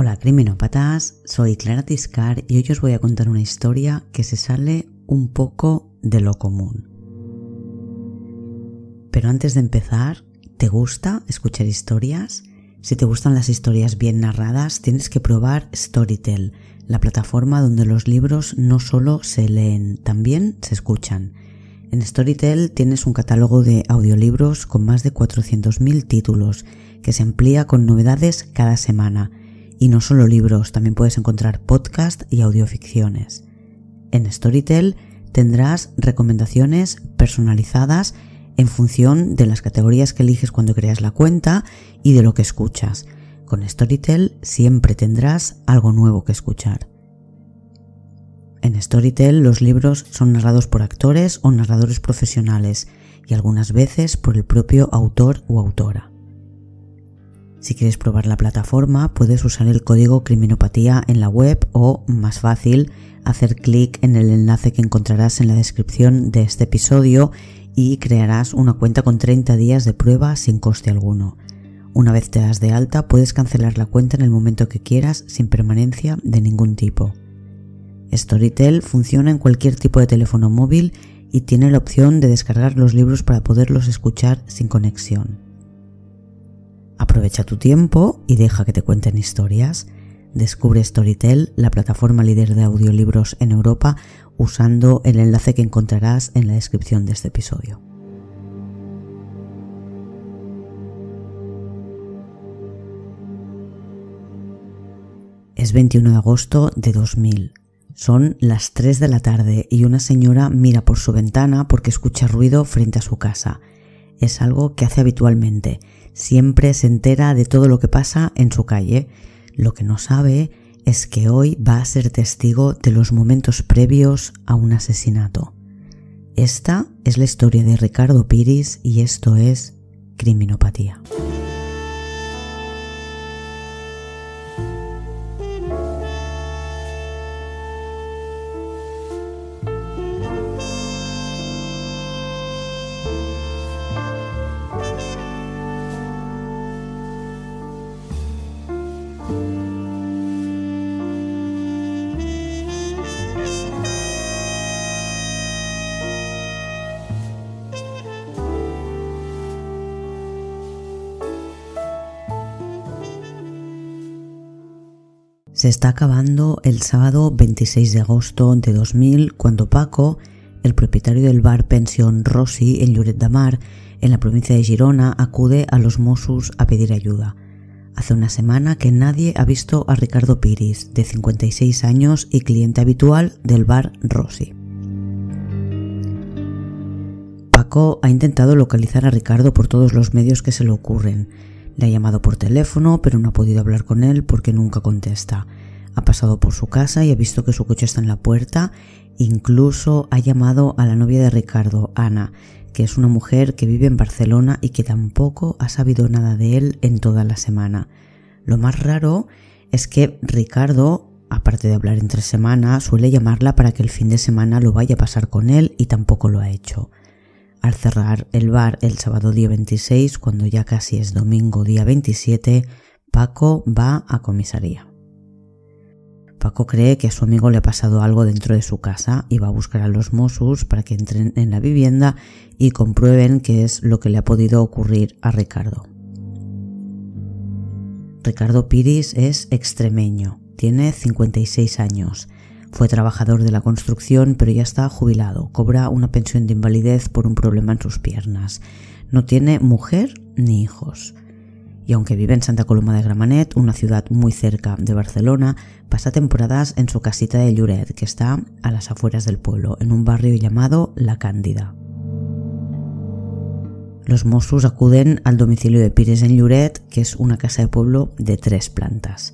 Hola criminópatas, soy Clara Tiscar y hoy os voy a contar una historia que se sale un poco de lo común. Pero antes de empezar, ¿te gusta escuchar historias? Si te gustan las historias bien narradas, tienes que probar Storytel, la plataforma donde los libros no solo se leen, también se escuchan. En Storytel tienes un catálogo de audiolibros con más de 400.000 títulos que se amplía con novedades cada semana. Y no solo libros, también puedes encontrar podcast y audioficciones. En Storytel tendrás recomendaciones personalizadas en función de las categorías que eliges cuando creas la cuenta y de lo que escuchas. Con Storytel siempre tendrás algo nuevo que escuchar. En Storytel los libros son narrados por actores o narradores profesionales y algunas veces por el propio autor o autora. Si quieres probar la plataforma, puedes usar el código criminopatía en la web o, más fácil, hacer clic en el enlace que encontrarás en la descripción de este episodio y crearás una cuenta con 30 días de prueba sin coste alguno. Una vez te das de alta, puedes cancelar la cuenta en el momento que quieras sin permanencia de ningún tipo. Storytel funciona en cualquier tipo de teléfono móvil y tiene la opción de descargar los libros para poderlos escuchar sin conexión. Aprovecha tu tiempo y deja que te cuenten historias. Descubre Storytel, la plataforma líder de audiolibros en Europa, usando el enlace que encontrarás en la descripción de este episodio. Es 21 de agosto de 2000. Son las 3 de la tarde y una señora mira por su ventana porque escucha ruido frente a su casa. Es algo que hace habitualmente Siempre se entera de todo lo que pasa en su calle. Lo que no sabe es que hoy va a ser testigo de los momentos previos a un asesinato. Esta es la historia de Ricardo Piris y esto es Criminopatía. Se está acabando el sábado 26 de agosto de 2000 cuando Paco, el propietario del bar Pensión Rossi en Lloret de Mar, en la provincia de Girona, acude a los Mossos a pedir ayuda. Hace una semana que nadie ha visto a Ricardo Piris, de 56 años y cliente habitual del bar Rossi. Paco ha intentado localizar a Ricardo por todos los medios que se le ocurren, le ha llamado por teléfono, pero no ha podido hablar con él porque nunca contesta. Ha pasado por su casa y ha visto que su coche está en la puerta. Incluso ha llamado a la novia de Ricardo, Ana, que es una mujer que vive en Barcelona y que tampoco ha sabido nada de él en toda la semana. Lo más raro es que Ricardo, aparte de hablar entre semana, suele llamarla para que el fin de semana lo vaya a pasar con él y tampoco lo ha hecho. Al cerrar el bar el sábado día 26, cuando ya casi es domingo día 27, Paco va a comisaría. Paco cree que a su amigo le ha pasado algo dentro de su casa y va a buscar a los Mossos para que entren en la vivienda y comprueben qué es lo que le ha podido ocurrir a Ricardo. Ricardo Piris es extremeño, tiene 56 años, fue trabajador de la construcción, pero ya está jubilado. Cobra una pensión de invalidez por un problema en sus piernas. No tiene mujer ni hijos. Y aunque vive en Santa Coloma de Gramanet, una ciudad muy cerca de Barcelona, pasa temporadas en su casita de Lloret, que está a las afueras del pueblo, en un barrio llamado La Cándida. Los Mossos acuden al domicilio de Pires en Lloret, que es una casa de pueblo de tres plantas.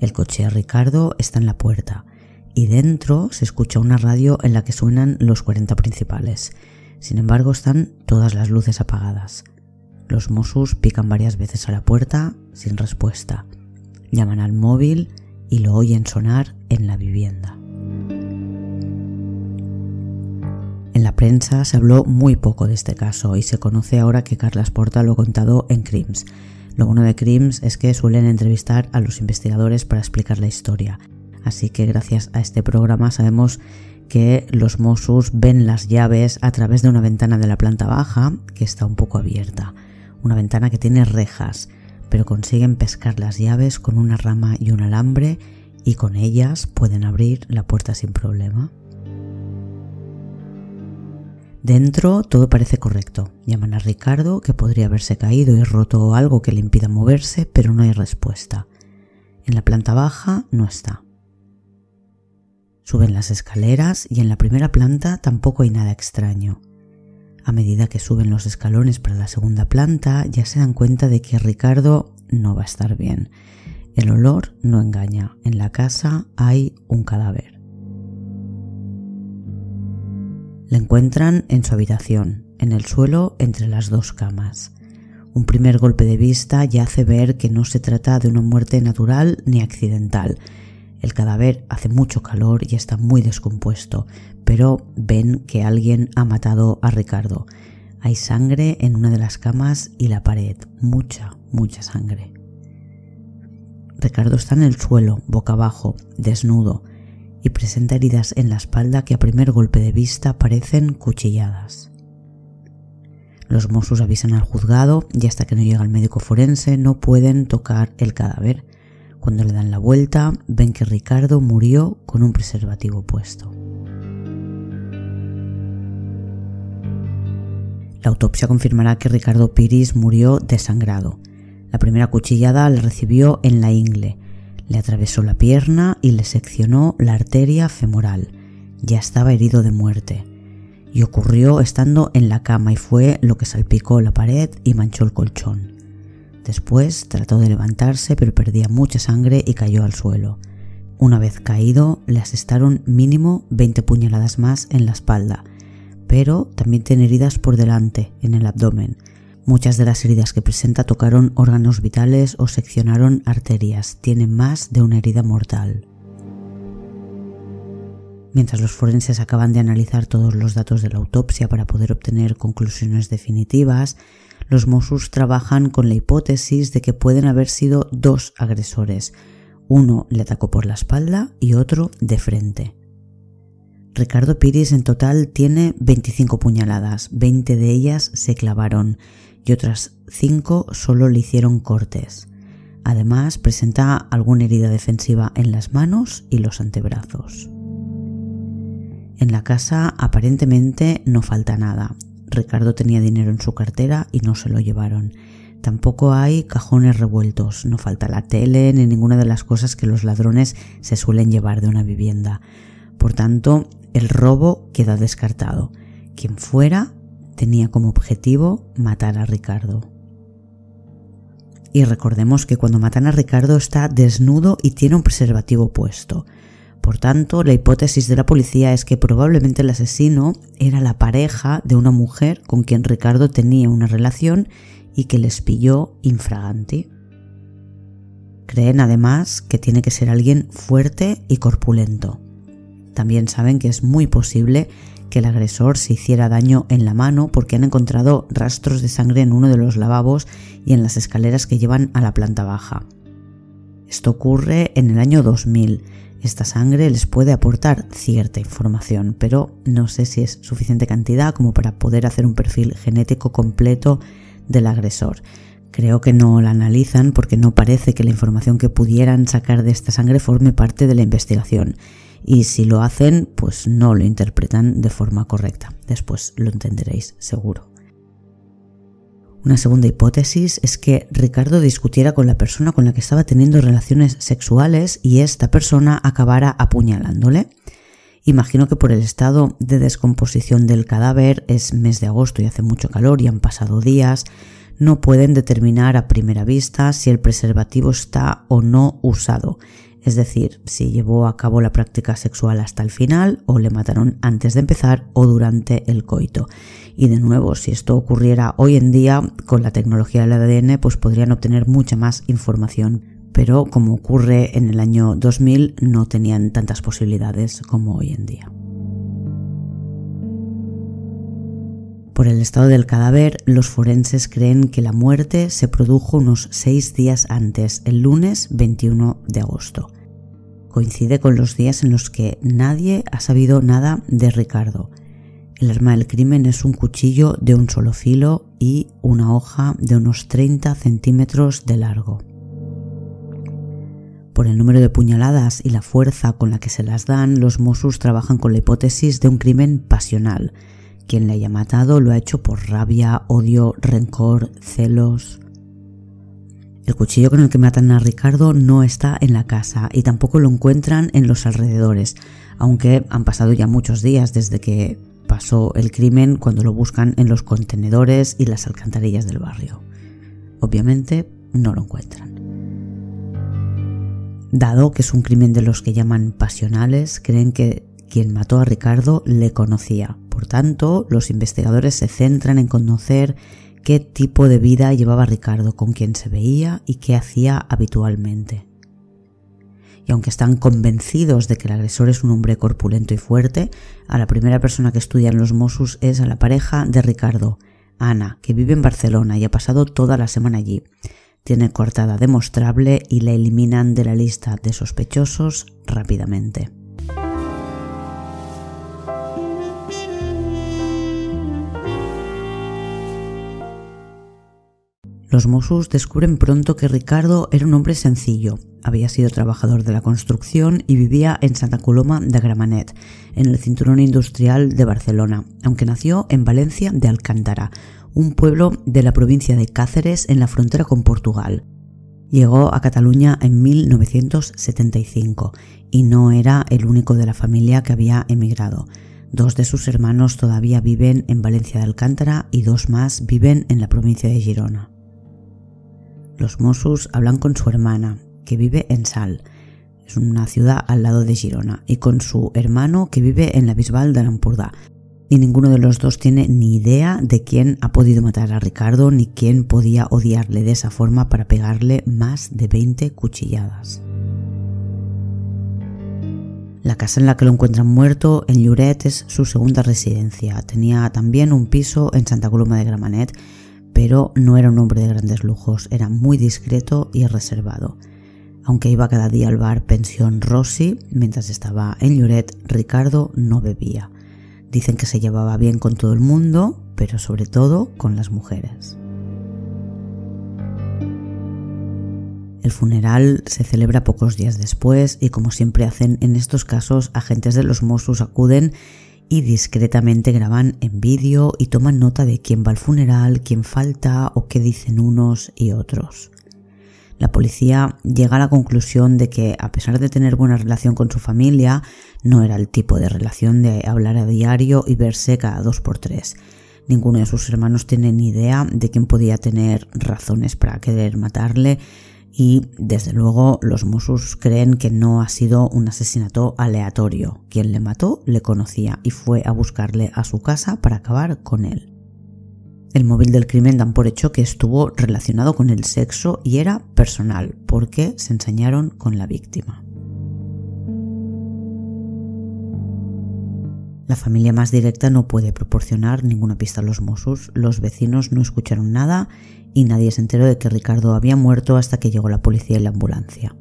El coche de Ricardo está en la puerta y dentro se escucha una radio en la que suenan los 40 principales. Sin embargo, están todas las luces apagadas. Los Mossos pican varias veces a la puerta sin respuesta. Llaman al móvil y lo oyen sonar en la vivienda. En la prensa se habló muy poco de este caso y se conoce ahora que Carlas Porta lo ha contado en Crims. Lo bueno de Crims es que suelen entrevistar a los investigadores para explicar la historia. Así que gracias a este programa sabemos que los Mossus ven las llaves a través de una ventana de la planta baja que está un poco abierta. Una ventana que tiene rejas, pero consiguen pescar las llaves con una rama y un alambre y con ellas pueden abrir la puerta sin problema. Dentro todo parece correcto. Llaman a Ricardo, que podría haberse caído y roto algo que le impida moverse, pero no hay respuesta. En la planta baja no está. Suben las escaleras y en la primera planta tampoco hay nada extraño. A medida que suben los escalones para la segunda planta ya se dan cuenta de que Ricardo no va a estar bien. El olor no engaña. En la casa hay un cadáver. La encuentran en su habitación, en el suelo entre las dos camas. Un primer golpe de vista ya hace ver que no se trata de una muerte natural ni accidental. El cadáver hace mucho calor y está muy descompuesto, pero ven que alguien ha matado a Ricardo. Hay sangre en una de las camas y la pared, mucha, mucha sangre. Ricardo está en el suelo, boca abajo, desnudo y presenta heridas en la espalda que a primer golpe de vista parecen cuchilladas. Los Mossos avisan al juzgado y hasta que no llega el médico forense no pueden tocar el cadáver. Cuando le dan la vuelta ven que Ricardo murió con un preservativo puesto. La autopsia confirmará que Ricardo Piris murió desangrado. La primera cuchillada le recibió en la ingle, le atravesó la pierna y le seccionó la arteria femoral. Ya estaba herido de muerte. Y ocurrió estando en la cama y fue lo que salpicó la pared y manchó el colchón. Después trató de levantarse pero perdía mucha sangre y cayó al suelo. Una vez caído, le asestaron mínimo 20 puñaladas más en la espalda, pero también tiene heridas por delante, en el abdomen, Muchas de las heridas que presenta tocaron órganos vitales o seccionaron arterias. Tiene más de una herida mortal. Mientras los forenses acaban de analizar todos los datos de la autopsia para poder obtener conclusiones definitivas, los Mossus trabajan con la hipótesis de que pueden haber sido dos agresores. Uno le atacó por la espalda y otro de frente. Ricardo Piris en total tiene 25 puñaladas, 20 de ellas se clavaron y otras cinco solo le hicieron cortes. Además, presenta alguna herida defensiva en las manos y los antebrazos. En la casa aparentemente no falta nada. Ricardo tenía dinero en su cartera y no se lo llevaron. Tampoco hay cajones revueltos, no falta la tele ni ninguna de las cosas que los ladrones se suelen llevar de una vivienda. Por tanto, el robo queda descartado. Quien fuera tenía como objetivo matar a Ricardo. Y recordemos que cuando matan a Ricardo está desnudo y tiene un preservativo puesto. Por tanto, la hipótesis de la policía es que probablemente el asesino era la pareja de una mujer con quien Ricardo tenía una relación y que les pilló infraganti. Creen además que tiene que ser alguien fuerte y corpulento. También saben que es muy posible que el agresor se hiciera daño en la mano porque han encontrado rastros de sangre en uno de los lavabos y en las escaleras que llevan a la planta baja. Esto ocurre en el año 2000. Esta sangre les puede aportar cierta información, pero no sé si es suficiente cantidad como para poder hacer un perfil genético completo del agresor. Creo que no la analizan porque no parece que la información que pudieran sacar de esta sangre forme parte de la investigación y si lo hacen, pues no lo interpretan de forma correcta. Después lo entenderéis seguro. Una segunda hipótesis es que Ricardo discutiera con la persona con la que estaba teniendo relaciones sexuales y esta persona acabara apuñalándole. Imagino que por el estado de descomposición del cadáver es mes de agosto y hace mucho calor y han pasado días, no pueden determinar a primera vista si el preservativo está o no usado es decir, si llevó a cabo la práctica sexual hasta el final o le mataron antes de empezar o durante el coito. Y de nuevo, si esto ocurriera hoy en día con la tecnología del ADN, pues podrían obtener mucha más información. Pero como ocurre en el año 2000, no tenían tantas posibilidades como hoy en día. Por el estado del cadáver, los forenses creen que la muerte se produjo unos seis días antes, el lunes 21 de agosto. Coincide con los días en los que nadie ha sabido nada de Ricardo. El arma del crimen es un cuchillo de un solo filo y una hoja de unos 30 centímetros de largo. Por el número de puñaladas y la fuerza con la que se las dan, los Mossos trabajan con la hipótesis de un crimen pasional, quien le haya matado lo ha hecho por rabia, odio, rencor, celos. El cuchillo con el que matan a Ricardo no está en la casa y tampoco lo encuentran en los alrededores, aunque han pasado ya muchos días desde que pasó el crimen cuando lo buscan en los contenedores y las alcantarillas del barrio. Obviamente no lo encuentran. Dado que es un crimen de los que llaman pasionales, creen que quien mató a Ricardo le conocía. Por tanto, los investigadores se centran en conocer qué tipo de vida llevaba Ricardo, con quién se veía y qué hacía habitualmente. Y aunque están convencidos de que el agresor es un hombre corpulento y fuerte, a la primera persona que estudian los Mossos es a la pareja de Ricardo, Ana, que vive en Barcelona y ha pasado toda la semana allí. Tiene cortada demostrable y la eliminan de la lista de sospechosos rápidamente. Los Mossos descubren pronto que Ricardo era un hombre sencillo. Había sido trabajador de la construcción y vivía en Santa Coloma de Gramenet, en el cinturón industrial de Barcelona, aunque nació en Valencia de Alcántara, un pueblo de la provincia de Cáceres en la frontera con Portugal. Llegó a Cataluña en 1975 y no era el único de la familia que había emigrado. Dos de sus hermanos todavía viven en Valencia de Alcántara y dos más viven en la provincia de Girona. Los Mossos hablan con su hermana, que vive en Sal, es una ciudad al lado de Girona, y con su hermano, que vive en la Bisbal de Lampurda. Y ninguno de los dos tiene ni idea de quién ha podido matar a Ricardo, ni quién podía odiarle de esa forma para pegarle más de 20 cuchilladas. La casa en la que lo encuentran muerto en Lloret es su segunda residencia. Tenía también un piso en Santa Coloma de Gramanet pero no era un hombre de grandes lujos, era muy discreto y reservado. Aunque iba cada día al bar Pensión Rossi, mientras estaba en Lloret, Ricardo no bebía. Dicen que se llevaba bien con todo el mundo, pero sobre todo con las mujeres. El funeral se celebra pocos días después y como siempre hacen en estos casos, agentes de los Mossos acuden y discretamente graban en vídeo y toman nota de quién va al funeral, quién falta o qué dicen unos y otros. La policía llega a la conclusión de que, a pesar de tener buena relación con su familia, no era el tipo de relación de hablar a diario y verse cada dos por tres. Ninguno de sus hermanos tiene ni idea de quién podía tener razones para querer matarle y desde luego los Mossos creen que no ha sido un asesinato aleatorio. Quien le mató le conocía y fue a buscarle a su casa para acabar con él. El móvil del crimen dan por hecho que estuvo relacionado con el sexo y era personal, porque se ensañaron con la víctima. La familia más directa no puede proporcionar ninguna pista a los Mossos, los vecinos no escucharon nada y nadie se enteró de que Ricardo había muerto hasta que llegó la policía y la ambulancia.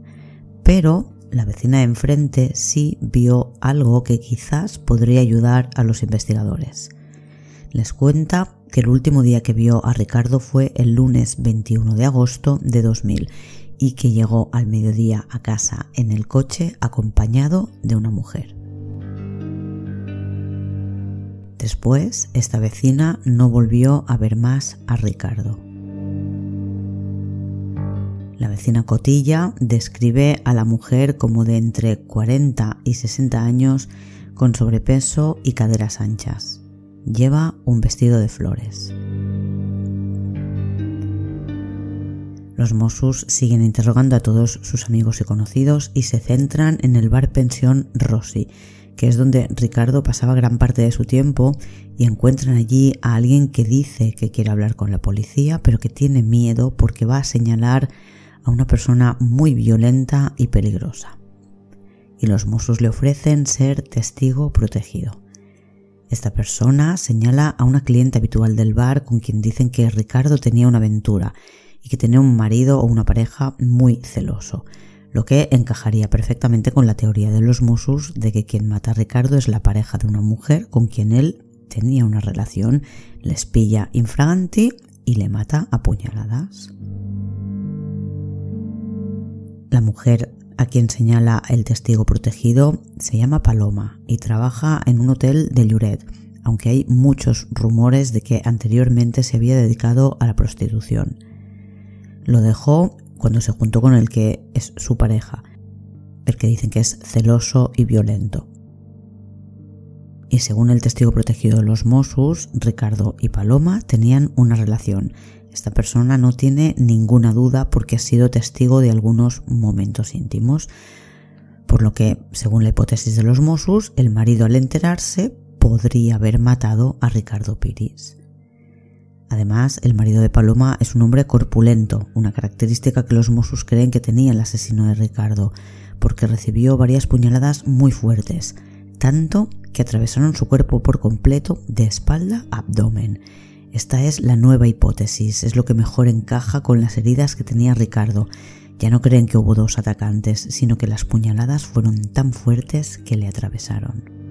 Pero la vecina de enfrente sí vio algo que quizás podría ayudar a los investigadores. Les cuenta que el último día que vio a Ricardo fue el lunes 21 de agosto de 2000 y que llegó al mediodía a casa en el coche acompañado de una mujer. Después, esta vecina no volvió a ver más a Ricardo. La vecina Cotilla describe a la mujer como de entre 40 y 60 años con sobrepeso y caderas anchas. Lleva un vestido de flores. Los Mossos siguen interrogando a todos sus amigos y conocidos y se centran en el bar pensión Rossi, que es donde Ricardo pasaba gran parte de su tiempo y encuentran allí a alguien que dice que quiere hablar con la policía, pero que tiene miedo porque va a señalar a una persona muy violenta y peligrosa. Y los Mossos le ofrecen ser testigo protegido. Esta persona señala a una cliente habitual del bar con quien dicen que Ricardo tenía una aventura y que tenía un marido o una pareja muy celoso, lo que encajaría perfectamente con la teoría de los Mossos de que quien mata a Ricardo es la pareja de una mujer con quien él tenía una relación, les pilla infraganti y le mata a puñaladas. La mujer a quien señala el testigo protegido se llama Paloma y trabaja en un hotel de Lloret, aunque hay muchos rumores de que anteriormente se había dedicado a la prostitución. Lo dejó cuando se juntó con el que es su pareja, el que dicen que es celoso y violento. Y según el testigo protegido de los Mossos, Ricardo y Paloma tenían una relación. Esta persona no tiene ninguna duda porque ha sido testigo de algunos momentos íntimos, por lo que, según la hipótesis de los Mossos, el marido al enterarse podría haber matado a Ricardo Piris. Además, el marido de Paloma es un hombre corpulento, una característica que los Mossos creen que tenía el asesino de Ricardo, porque recibió varias puñaladas muy fuertes, tanto que atravesaron su cuerpo por completo de espalda a abdomen. Esta es la nueva hipótesis, es lo que mejor encaja con las heridas que tenía Ricardo. Ya no creen que hubo dos atacantes, sino que las puñaladas fueron tan fuertes que le atravesaron.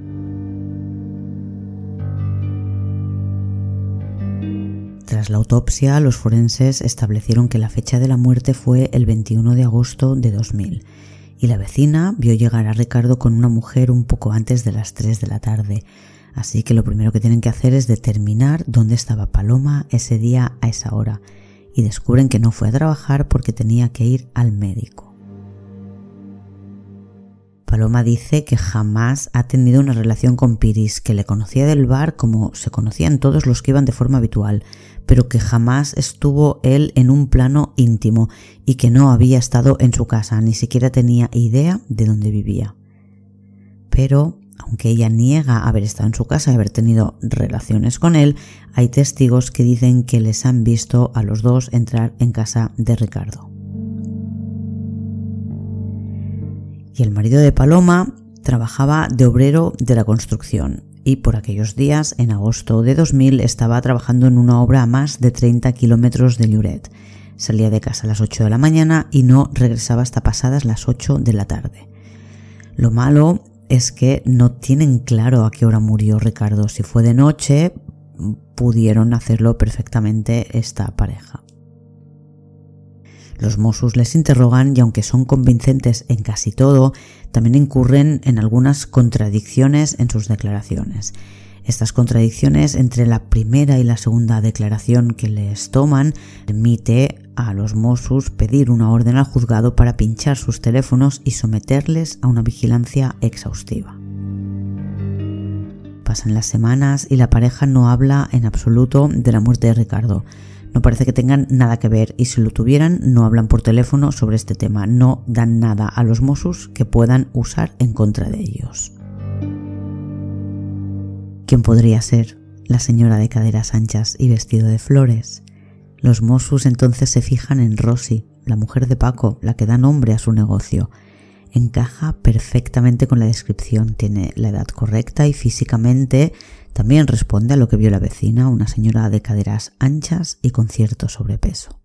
Tras la autopsia, los forenses establecieron que la fecha de la muerte fue el 21 de agosto de 2000 y la vecina vio llegar a Ricardo con una mujer un poco antes de las 3 de la tarde. Así que lo primero que tienen que hacer es determinar dónde estaba Paloma ese día a esa hora y descubren que no fue a trabajar porque tenía que ir al médico. Paloma dice que jamás ha tenido una relación con Piris, que le conocía del bar como se conocían todos los que iban de forma habitual, pero que jamás estuvo él en un plano íntimo y que no había estado en su casa, ni siquiera tenía idea de dónde vivía. Pero, aunque ella niega haber estado en su casa y haber tenido relaciones con él, hay testigos que dicen que les han visto a los dos entrar en casa de Ricardo. Y el marido de Paloma trabajaba de obrero de la construcción y por aquellos días, en agosto de 2000, estaba trabajando en una obra a más de 30 kilómetros de Lloret. Salía de casa a las 8 de la mañana y no regresaba hasta pasadas las 8 de la tarde. Lo malo es que no tienen claro a qué hora murió Ricardo. Si fue de noche, pudieron hacerlo perfectamente esta pareja. Los Mossos les interrogan y aunque son convincentes en casi todo, también incurren en algunas contradicciones en sus declaraciones. Estas contradicciones entre la primera y la segunda declaración que les toman permite a los Mossos pedir una orden al juzgado para pinchar sus teléfonos y someterles a una vigilancia exhaustiva. Pasan las semanas y la pareja no habla en absoluto de la muerte de Ricardo. No parece que tengan nada que ver y si lo tuvieran no hablan por teléfono sobre este tema, no dan nada a los Mossos que puedan usar en contra de ellos. ¿Quién podría ser? La señora de caderas anchas y vestido de flores. Los Mossos entonces se fijan en Rosy, la mujer de Paco, la que da nombre a su negocio. Encaja perfectamente con la descripción, tiene la edad correcta y físicamente también responde a lo que vio la vecina, una señora de caderas anchas y con cierto sobrepeso.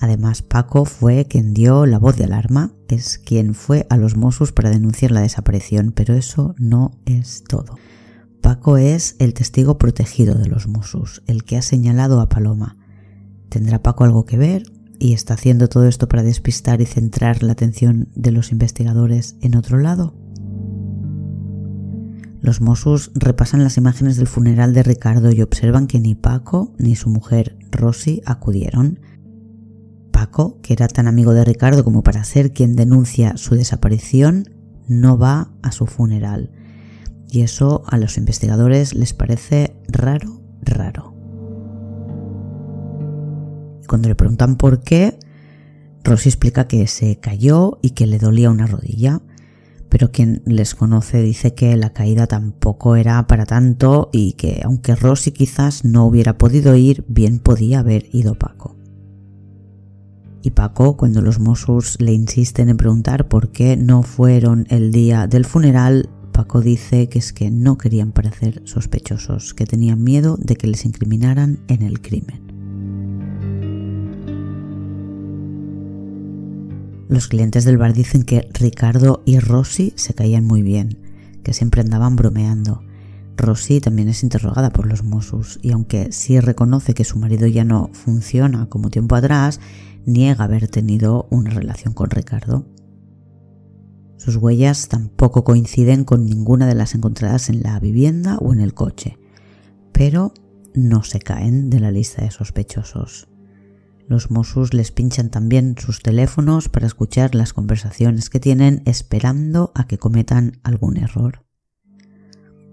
Además, Paco fue quien dio la voz de alarma, es quien fue a los Mossos para denunciar la desaparición, pero eso no es todo. Paco es el testigo protegido de los Mossos, el que ha señalado a Paloma. ¿Tendrá Paco algo que ver? ¿Y está haciendo todo esto para despistar y centrar la atención de los investigadores en otro lado? Los Mossos repasan las imágenes del funeral de Ricardo y observan que ni Paco ni su mujer Rosy acudieron. Paco, que era tan amigo de Ricardo como para ser quien denuncia su desaparición, no va a su funeral. Y eso a los investigadores les parece raro, raro. Cuando le preguntan por qué, Rosy explica que se cayó y que le dolía una rodilla pero quien les conoce dice que la caída tampoco era para tanto y que aunque Rosy quizás no hubiera podido ir, bien podía haber ido Paco. Y Paco, cuando los Mossos le insisten en preguntar por qué no fueron el día del funeral, Paco dice que es que no querían parecer sospechosos, que tenían miedo de que les incriminaran en el crimen. Los clientes del bar dicen que Ricardo y Rosy se caían muy bien, que siempre andaban bromeando. Rosy también es interrogada por los Mossos y aunque sí reconoce que su marido ya no funciona como tiempo atrás, niega haber tenido una relación con Ricardo. Sus huellas tampoco coinciden con ninguna de las encontradas en la vivienda o en el coche, pero no se caen de la lista de sospechosos. Los Mossos les pinchan también sus teléfonos para escuchar las conversaciones que tienen esperando a que cometan algún error.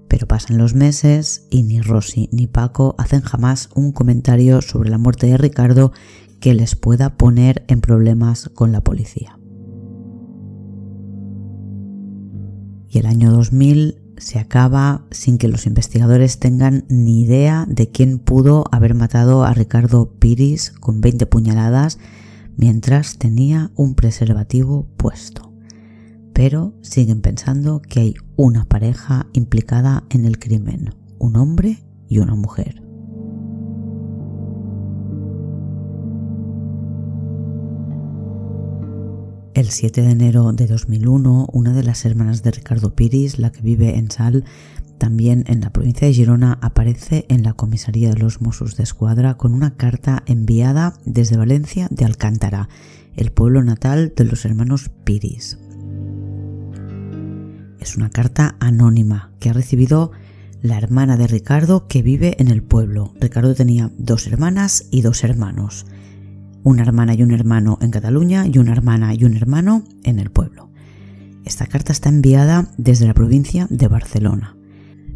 Pero pasan los meses y ni Rosy ni Paco hacen jamás un comentario sobre la muerte de Ricardo que les pueda poner en problemas con la policía. Y el año 2000 se acaba sin que los investigadores tengan ni idea de quién pudo haber matado a Ricardo Piris con 20 puñaladas mientras tenía un preservativo puesto. Pero siguen pensando que hay una pareja implicada en el crimen, un hombre y una mujer. El 7 de enero de 2001, una de las hermanas de Ricardo Piris, la que vive en Sal, también en la provincia de Girona, aparece en la comisaría de los Mossos de Escuadra con una carta enviada desde Valencia de Alcántara, el pueblo natal de los hermanos Piris. Es una carta anónima que ha recibido la hermana de Ricardo que vive en el pueblo. Ricardo tenía dos hermanas y dos hermanos una hermana y un hermano en Cataluña y una hermana y un hermano en el pueblo. Esta carta está enviada desde la provincia de Barcelona.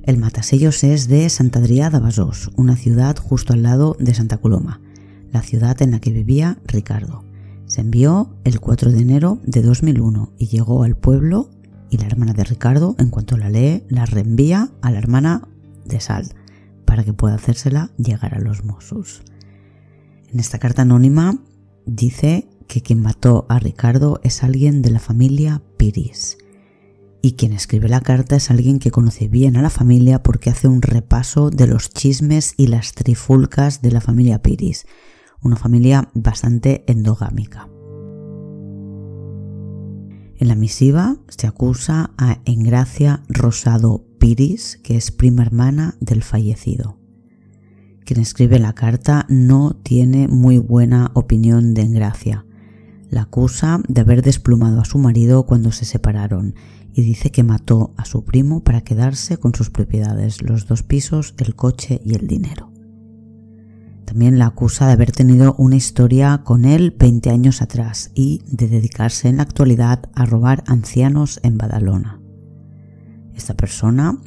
El matasellos es de Sant Adrià de Besòs, una ciudad justo al lado de Santa Coloma, la ciudad en la que vivía Ricardo. Se envió el 4 de enero de 2001 y llegó al pueblo y la hermana de Ricardo, en cuanto la lee, la reenvía a la hermana de Sal para que pueda hacérsela llegar a los Mossos. En esta carta anónima dice que quien mató a Ricardo es alguien de la familia Piris. Y quien escribe la carta es alguien que conoce bien a la familia porque hace un repaso de los chismes y las trifulcas de la familia Piris, una familia bastante endogámica. En la misiva se acusa a Engracia Rosado Piris, que es prima hermana del fallecido. Quien escribe la carta no tiene muy buena opinión de Engracia. La acusa de haber desplumado a su marido cuando se separaron y dice que mató a su primo para quedarse con sus propiedades, los dos pisos, el coche y el dinero. También la acusa de haber tenido una historia con él 20 años atrás y de dedicarse en la actualidad a robar ancianos en Badalona. Esta persona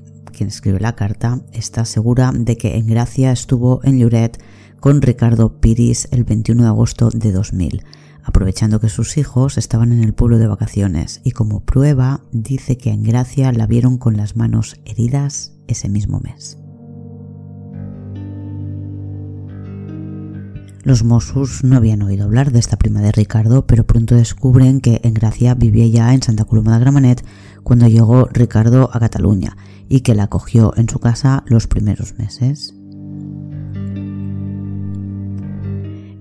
quien escribe la carta, está segura de que en Gracia estuvo en Lloret con Ricardo Piris el 21 de agosto de 2000, aprovechando que sus hijos estaban en el pueblo de vacaciones y como prueba dice que en Gracia la vieron con las manos heridas ese mismo mes. Los Mossos no habían oído hablar de esta prima de Ricardo, pero pronto descubren que en Gracia vivía ya en Santa Coloma de Gramenet cuando llegó Ricardo a Cataluña y que la acogió en su casa los primeros meses.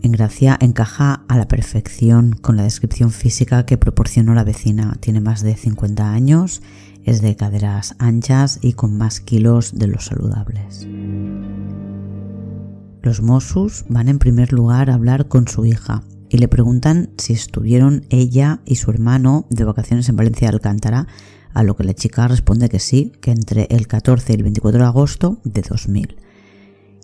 En Gracia encaja a la perfección con la descripción física que proporcionó la vecina. Tiene más de 50 años, es de caderas anchas y con más kilos de los saludables. Los Mossus van en primer lugar a hablar con su hija y le preguntan si estuvieron ella y su hermano de vacaciones en Valencia de Alcántara a lo que la chica responde que sí, que entre el 14 y el 24 de agosto de 2000.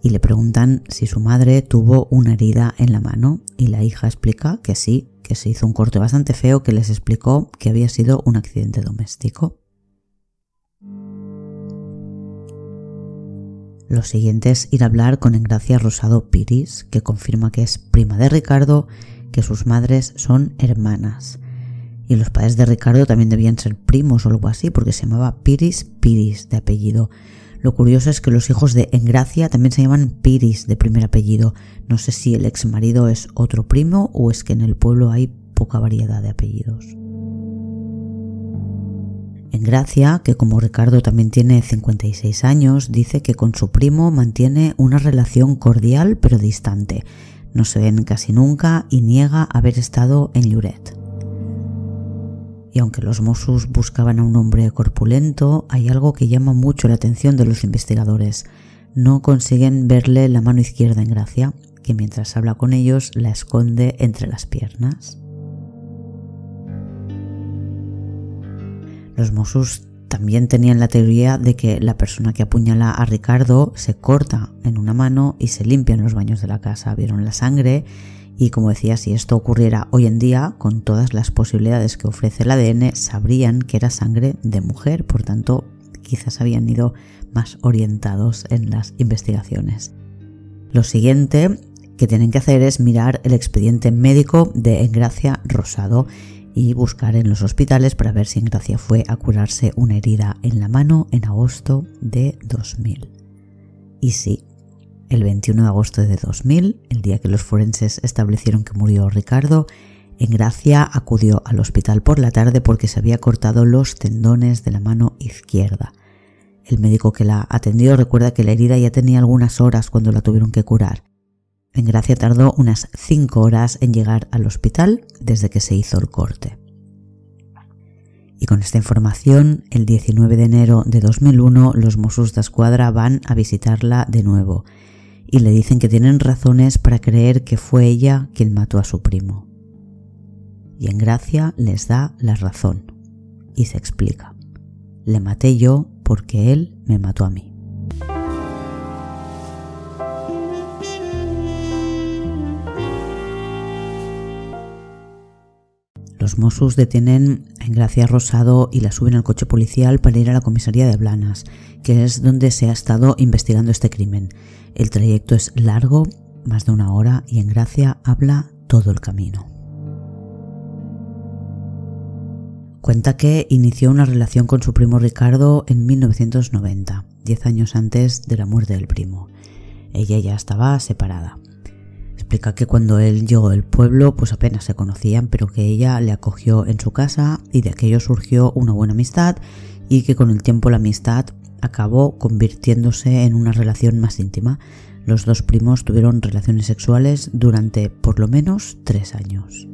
Y le preguntan si su madre tuvo una herida en la mano y la hija explica que sí, que se hizo un corte bastante feo que les explicó que había sido un accidente doméstico. Lo siguiente es ir a hablar con Engracia Rosado Piris, que confirma que es prima de Ricardo, que sus madres son hermanas y los padres de Ricardo también debían ser primos o algo así, porque se llamaba Piris Piris de apellido. Lo curioso es que los hijos de Engracia también se llaman Piris de primer apellido. No sé si el ex marido es otro primo o es que en el pueblo hay poca variedad de apellidos. En Gracia, que como Ricardo también tiene 56 años, dice que con su primo mantiene una relación cordial pero distante. No se ven casi nunca y niega haber estado en Lloret. Y aunque los Mossos buscaban a un hombre corpulento, hay algo que llama mucho la atención de los investigadores. No consiguen verle la mano izquierda en Gracia, que mientras habla con ellos la esconde entre las piernas. Los Mossos también tenían la teoría de que la persona que apuñala a Ricardo se corta en una mano y se limpia en los baños de la casa. Vieron la sangre y como decía, si esto ocurriera hoy en día, con todas las posibilidades que ofrece el ADN, sabrían que era sangre de mujer, por tanto, quizás habían ido más orientados en las investigaciones. Lo siguiente que tienen que hacer es mirar el expediente médico de Engracia Rosado y buscar en los hospitales para ver si Engracia fue a curarse una herida en la mano en agosto de 2000. Y sí, el 21 de agosto de 2000, el día que los forenses establecieron que murió Ricardo, Engracia acudió al hospital por la tarde porque se había cortado los tendones de la mano izquierda. El médico que la atendió recuerda que la herida ya tenía algunas horas cuando la tuvieron que curar. Engracia tardó unas 5 horas en llegar al hospital desde que se hizo el corte. Y con esta información, el 19 de enero de 2001, los Mossos de Escuadra van a visitarla de nuevo y le dicen que tienen razones para creer que fue ella quien mató a su primo. Y en gracia les da la razón y se explica. Le maté yo porque él me mató a mí. Los Mossos detienen a Gracia Rosado y la suben al coche policial para ir a la comisaría de Blanas, que es donde se ha estado investigando este crimen. El trayecto es largo, más de una hora, y en Gracia habla todo el camino. Cuenta que inició una relación con su primo Ricardo en 1990, diez años antes de la muerte del primo. Ella ya estaba separada. Explica que cuando él llegó al pueblo pues apenas se conocían, pero que ella le acogió en su casa y de aquello surgió una buena amistad y que con el tiempo la amistad acabó convirtiéndose en una relación más íntima. Los dos primos tuvieron relaciones sexuales durante por lo menos tres años.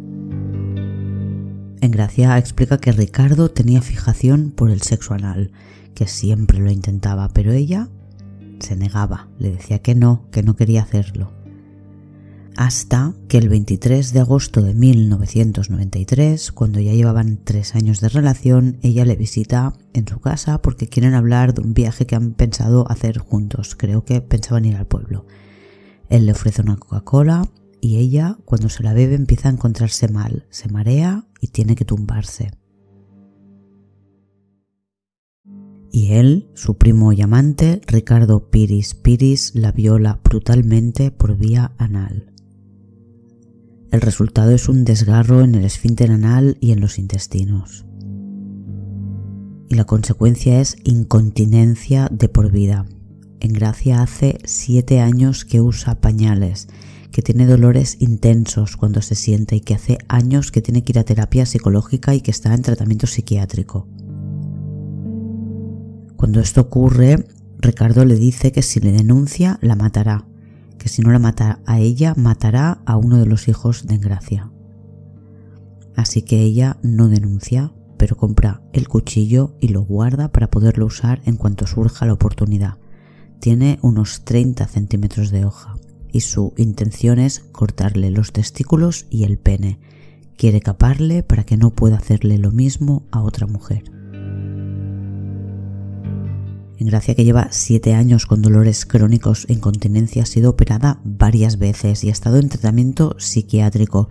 En Gracia explica que Ricardo tenía fijación por el sexo anal, que siempre lo intentaba, pero ella se negaba, le decía que no, que no quería hacerlo hasta que el 23 de agosto de 1993, cuando ya llevaban tres años de relación, ella le visita en su casa porque quieren hablar de un viaje que han pensado hacer juntos. Creo que pensaban ir al pueblo. Él le ofrece una Coca-Cola y ella, cuando se la bebe, empieza a encontrarse mal, se marea y tiene que tumbarse. Y él, su primo y amante, Ricardo Piris Piris, la viola brutalmente por vía anal. El resultado es un desgarro en el esfínter anal y en los intestinos. Y la consecuencia es incontinencia de por vida. En Gracia hace siete años que usa pañales, que tiene dolores intensos cuando se siente y que hace años que tiene que ir a terapia psicológica y que está en tratamiento psiquiátrico. Cuando esto ocurre, Ricardo le dice que si le denuncia la matará que si no la mata a ella, matará a uno de los hijos de Engracia. Así que ella no denuncia, pero compra el cuchillo y lo guarda para poderlo usar en cuanto surja la oportunidad. Tiene unos 30 centímetros de hoja y su intención es cortarle los testículos y el pene. Quiere caparle para que no pueda hacerle lo mismo a otra mujer. Gracia, que lleva siete años con dolores crónicos e incontinencia, ha sido operada varias veces y ha estado en tratamiento psiquiátrico.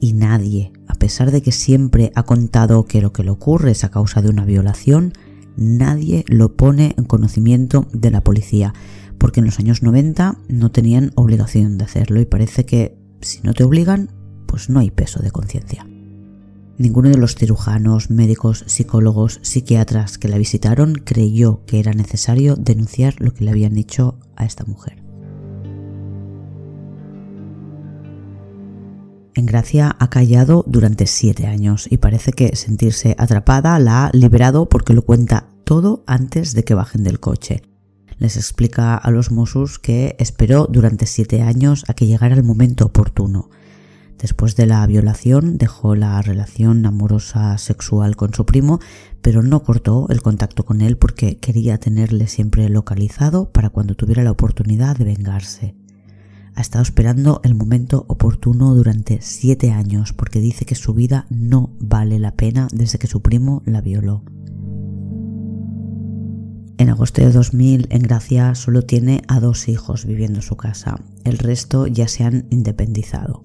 Y nadie, a pesar de que siempre ha contado que lo que le ocurre es a causa de una violación, nadie lo pone en conocimiento de la policía, porque en los años 90 no tenían obligación de hacerlo y parece que si no te obligan, pues no hay peso de conciencia. Ninguno de los cirujanos, médicos, psicólogos, psiquiatras que la visitaron creyó que era necesario denunciar lo que le habían hecho a esta mujer. Engracia ha callado durante siete años y parece que sentirse atrapada la ha liberado porque lo cuenta todo antes de que bajen del coche. Les explica a los Mossos que esperó durante siete años a que llegara el momento oportuno. Después de la violación dejó la relación amorosa sexual con su primo, pero no cortó el contacto con él porque quería tenerle siempre localizado para cuando tuviera la oportunidad de vengarse. Ha estado esperando el momento oportuno durante siete años porque dice que su vida no vale la pena desde que su primo la violó. En agosto de 2000, en Gracia solo tiene a dos hijos viviendo en su casa. El resto ya se han independizado.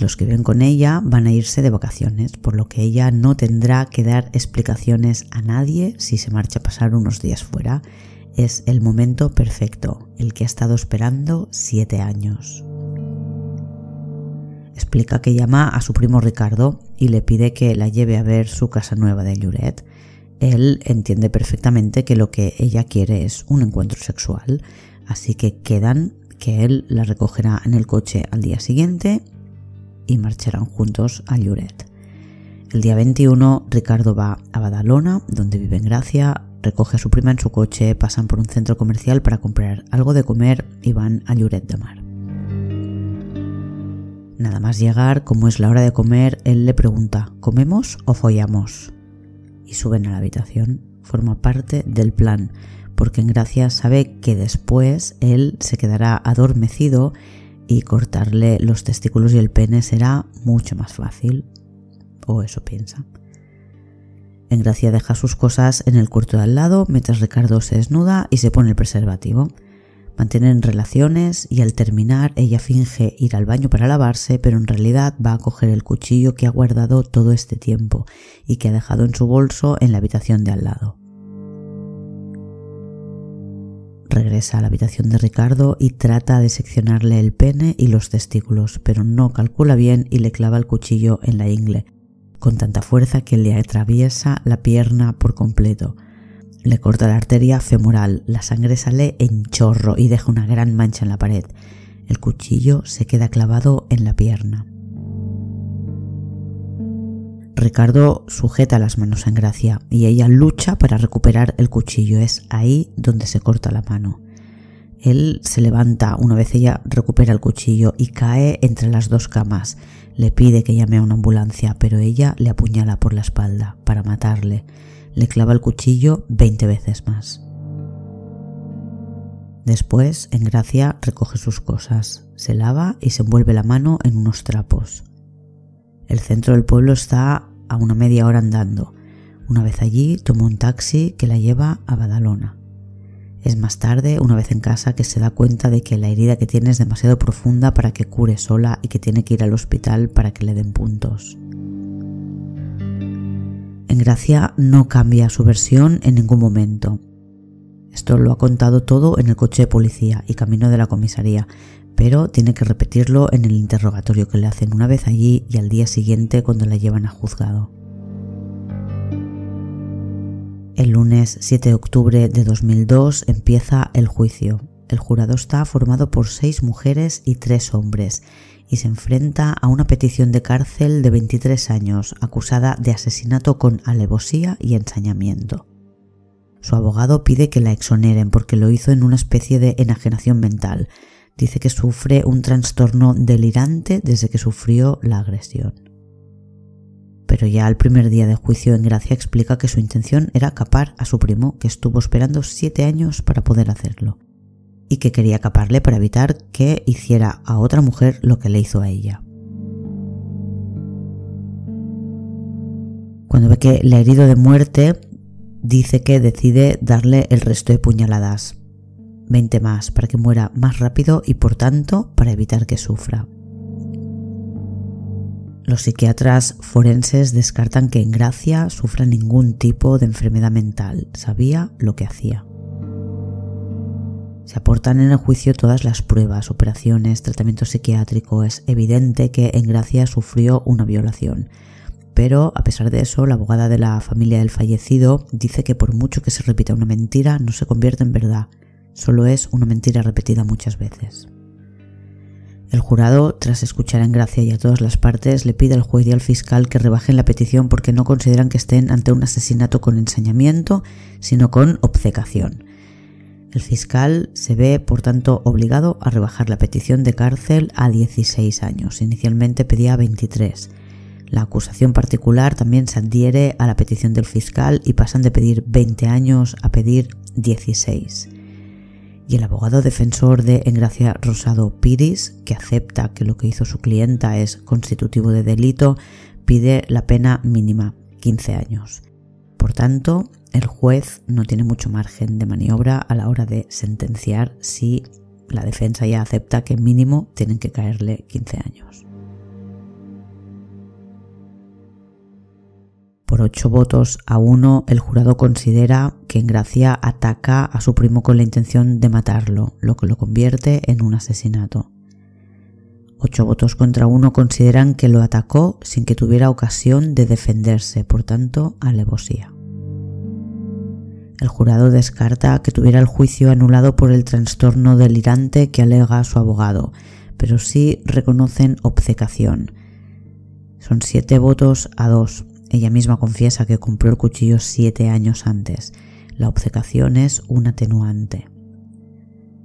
Los que viven con ella van a irse de vacaciones, por lo que ella no tendrá que dar explicaciones a nadie si se marcha a pasar unos días fuera. Es el momento perfecto, el que ha estado esperando siete años. Explica que llama a su primo Ricardo y le pide que la lleve a ver su casa nueva de Lloret él entiende perfectamente que lo que ella quiere es un encuentro sexual, así que quedan que él la recogerá en el coche al día siguiente y marcharán juntos a Lloret. El día 21 Ricardo va a Badalona, donde vive en Gracia, recoge a su prima en su coche, pasan por un centro comercial para comprar algo de comer y van a Lloret de Mar. Nada más llegar, como es la hora de comer, él le pregunta, ¿comemos o follamos? y suben a la habitación. Forma parte del plan, porque en Gracia sabe que después él se quedará adormecido y cortarle los testículos y el pene será mucho más fácil. O eso piensa. En Gracia deja sus cosas en el cuarto de al lado mientras Ricardo se desnuda y se pone el preservativo. Mantienen relaciones y al terminar ella finge ir al baño para lavarse, pero en realidad va a coger el cuchillo que ha guardado todo este tiempo y que ha dejado en su bolso en la habitación de al lado. Regresa a la habitación de Ricardo y trata de seccionarle el pene y los testículos, pero no calcula bien y le clava el cuchillo en la ingle, con tanta fuerza que le atraviesa la pierna por completo. Le corta la arteria femoral, la sangre sale en chorro y deja una gran mancha en la pared. El cuchillo se queda clavado en la pierna. Ricardo sujeta las manos en Gracia y ella lucha para recuperar el cuchillo. Es ahí donde se corta la mano. Él se levanta una vez ella recupera el cuchillo y cae entre las dos camas. Le pide que llame a una ambulancia, pero ella le apuñala por la espalda para matarle le clava el cuchillo 20 veces más. Después, en gracia, recoge sus cosas, se lava y se envuelve la mano en unos trapos. El centro del pueblo está a una media hora andando. Una vez allí, toma un taxi que la lleva a Badalona. Es más tarde, una vez en casa, que se da cuenta de que la herida que tiene es demasiado profunda para que cure sola y que tiene que ir al hospital para que le den puntos. En Gracia no cambia su versión en ningún momento. Esto lo ha contado todo en el coche de policía y camino de la comisaría, pero tiene que repetirlo en el interrogatorio que le hacen una vez allí y al día siguiente cuando la llevan a juzgado. El lunes 7 de octubre de 2002 empieza el juicio. El jurado está formado por seis mujeres y tres hombres y se enfrenta a una petición de cárcel de 23 años acusada de asesinato con alevosía y ensañamiento. Su abogado pide que la exoneren porque lo hizo en una especie de enajenación mental. Dice que sufre un trastorno delirante desde que sufrió la agresión. Pero ya al primer día de juicio en Gracia explica que su intención era capar a su primo, que estuvo esperando siete años para poder hacerlo y que quería caparle para evitar que hiciera a otra mujer lo que le hizo a ella. Cuando ve que le ha herido de muerte, dice que decide darle el resto de puñaladas, 20 más, para que muera más rápido y por tanto para evitar que sufra. Los psiquiatras forenses descartan que en Gracia sufra ningún tipo de enfermedad mental, sabía lo que hacía. Se aportan en el juicio todas las pruebas, operaciones, tratamiento psiquiátrico. Es evidente que en Gracia sufrió una violación. Pero, a pesar de eso, la abogada de la familia del fallecido dice que por mucho que se repita una mentira, no se convierte en verdad. Solo es una mentira repetida muchas veces. El jurado, tras escuchar en gracia y a todas las partes, le pide al juez y al fiscal que rebajen la petición porque no consideran que estén ante un asesinato con ensañamiento, sino con obcecación. El fiscal se ve, por tanto, obligado a rebajar la petición de cárcel a 16 años. Inicialmente pedía 23. La acusación particular también se adhiere a la petición del fiscal y pasan de pedir 20 años a pedir 16 y el abogado defensor de Engracia Rosado Piris, que acepta que lo que hizo su clienta es constitutivo de delito, pide la pena mínima, 15 años. Por tanto, el juez no tiene mucho margen de maniobra a la hora de sentenciar si la defensa ya acepta que mínimo tienen que caerle 15 años. Por ocho votos a uno, el jurado considera que Engracia ataca a su primo con la intención de matarlo, lo que lo convierte en un asesinato. Ocho votos contra uno consideran que lo atacó sin que tuviera ocasión de defenderse, por tanto, alevosía. El jurado descarta que tuviera el juicio anulado por el trastorno delirante que alega su abogado, pero sí reconocen obcecación. Son siete votos a dos, ella misma confiesa que compró el cuchillo siete años antes. La obcecación es un atenuante.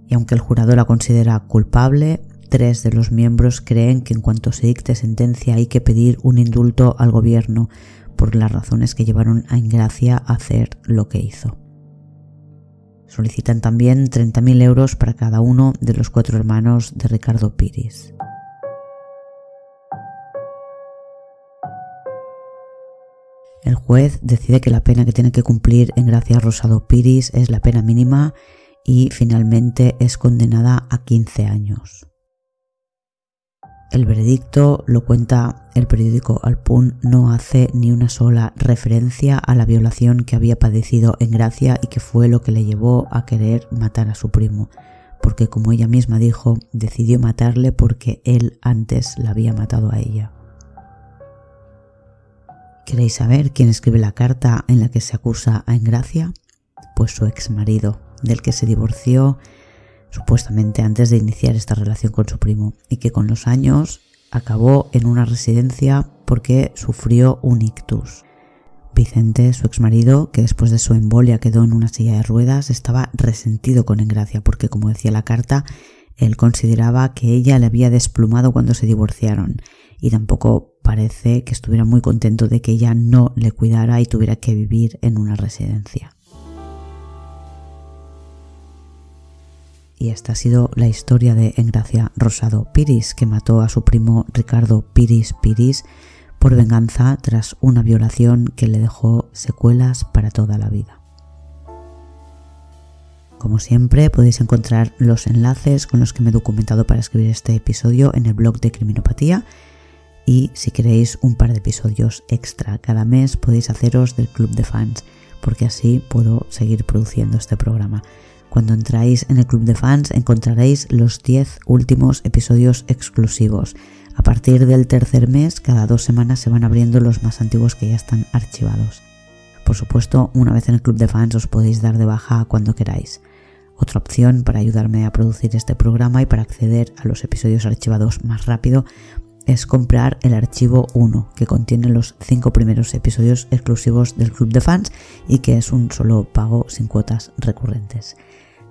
Y aunque el jurado la considera culpable, tres de los miembros creen que en cuanto se dicte sentencia hay que pedir un indulto al gobierno por las razones que llevaron a Ingracia a hacer lo que hizo. Solicitan también 30.000 euros para cada uno de los cuatro hermanos de Ricardo Piris. El juez decide que la pena que tiene que cumplir en Gracia Rosado Piris es la pena mínima y finalmente es condenada a 15 años. El veredicto, lo cuenta el periódico Alpun, no hace ni una sola referencia a la violación que había padecido en Gracia y que fue lo que le llevó a querer matar a su primo, porque como ella misma dijo, decidió matarle porque él antes la había matado a ella. ¿Queréis saber quién escribe la carta en la que se acusa a Engracia? Pues su ex marido, del que se divorció supuestamente antes de iniciar esta relación con su primo y que con los años acabó en una residencia porque sufrió un ictus. Vicente, su ex marido, que después de su embolia quedó en una silla de ruedas, estaba resentido con Engracia porque, como decía la carta, él consideraba que ella le había desplumado cuando se divorciaron y tampoco parece que estuviera muy contento de que ella no le cuidara y tuviera que vivir en una residencia. Y esta ha sido la historia de Engracia Rosado Piris, que mató a su primo Ricardo Piris Piris por venganza tras una violación que le dejó secuelas para toda la vida. Como siempre, podéis encontrar los enlaces con los que me he documentado para escribir este episodio en el blog de Criminopatía y si queréis un par de episodios extra cada mes podéis haceros del club de fans porque así puedo seguir produciendo este programa. Cuando entráis en el club de fans encontraréis los 10 últimos episodios exclusivos. A partir del tercer mes, cada dos semanas se van abriendo los más antiguos que ya están archivados. Por supuesto, una vez en el club de fans os podéis dar de baja cuando queráis. Otra opción para ayudarme a producir este programa y para acceder a los episodios archivados más rápido es comprar el archivo 1 que contiene los 5 primeros episodios exclusivos del club de fans y que es un solo pago sin cuotas recurrentes.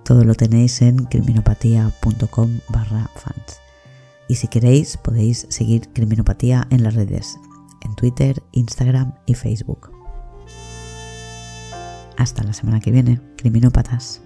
Todo lo tenéis en criminopatía.com barra fans. Y si queréis podéis seguir Criminopatía en las redes, en Twitter, Instagram y Facebook. Hasta la semana que viene, criminópatas.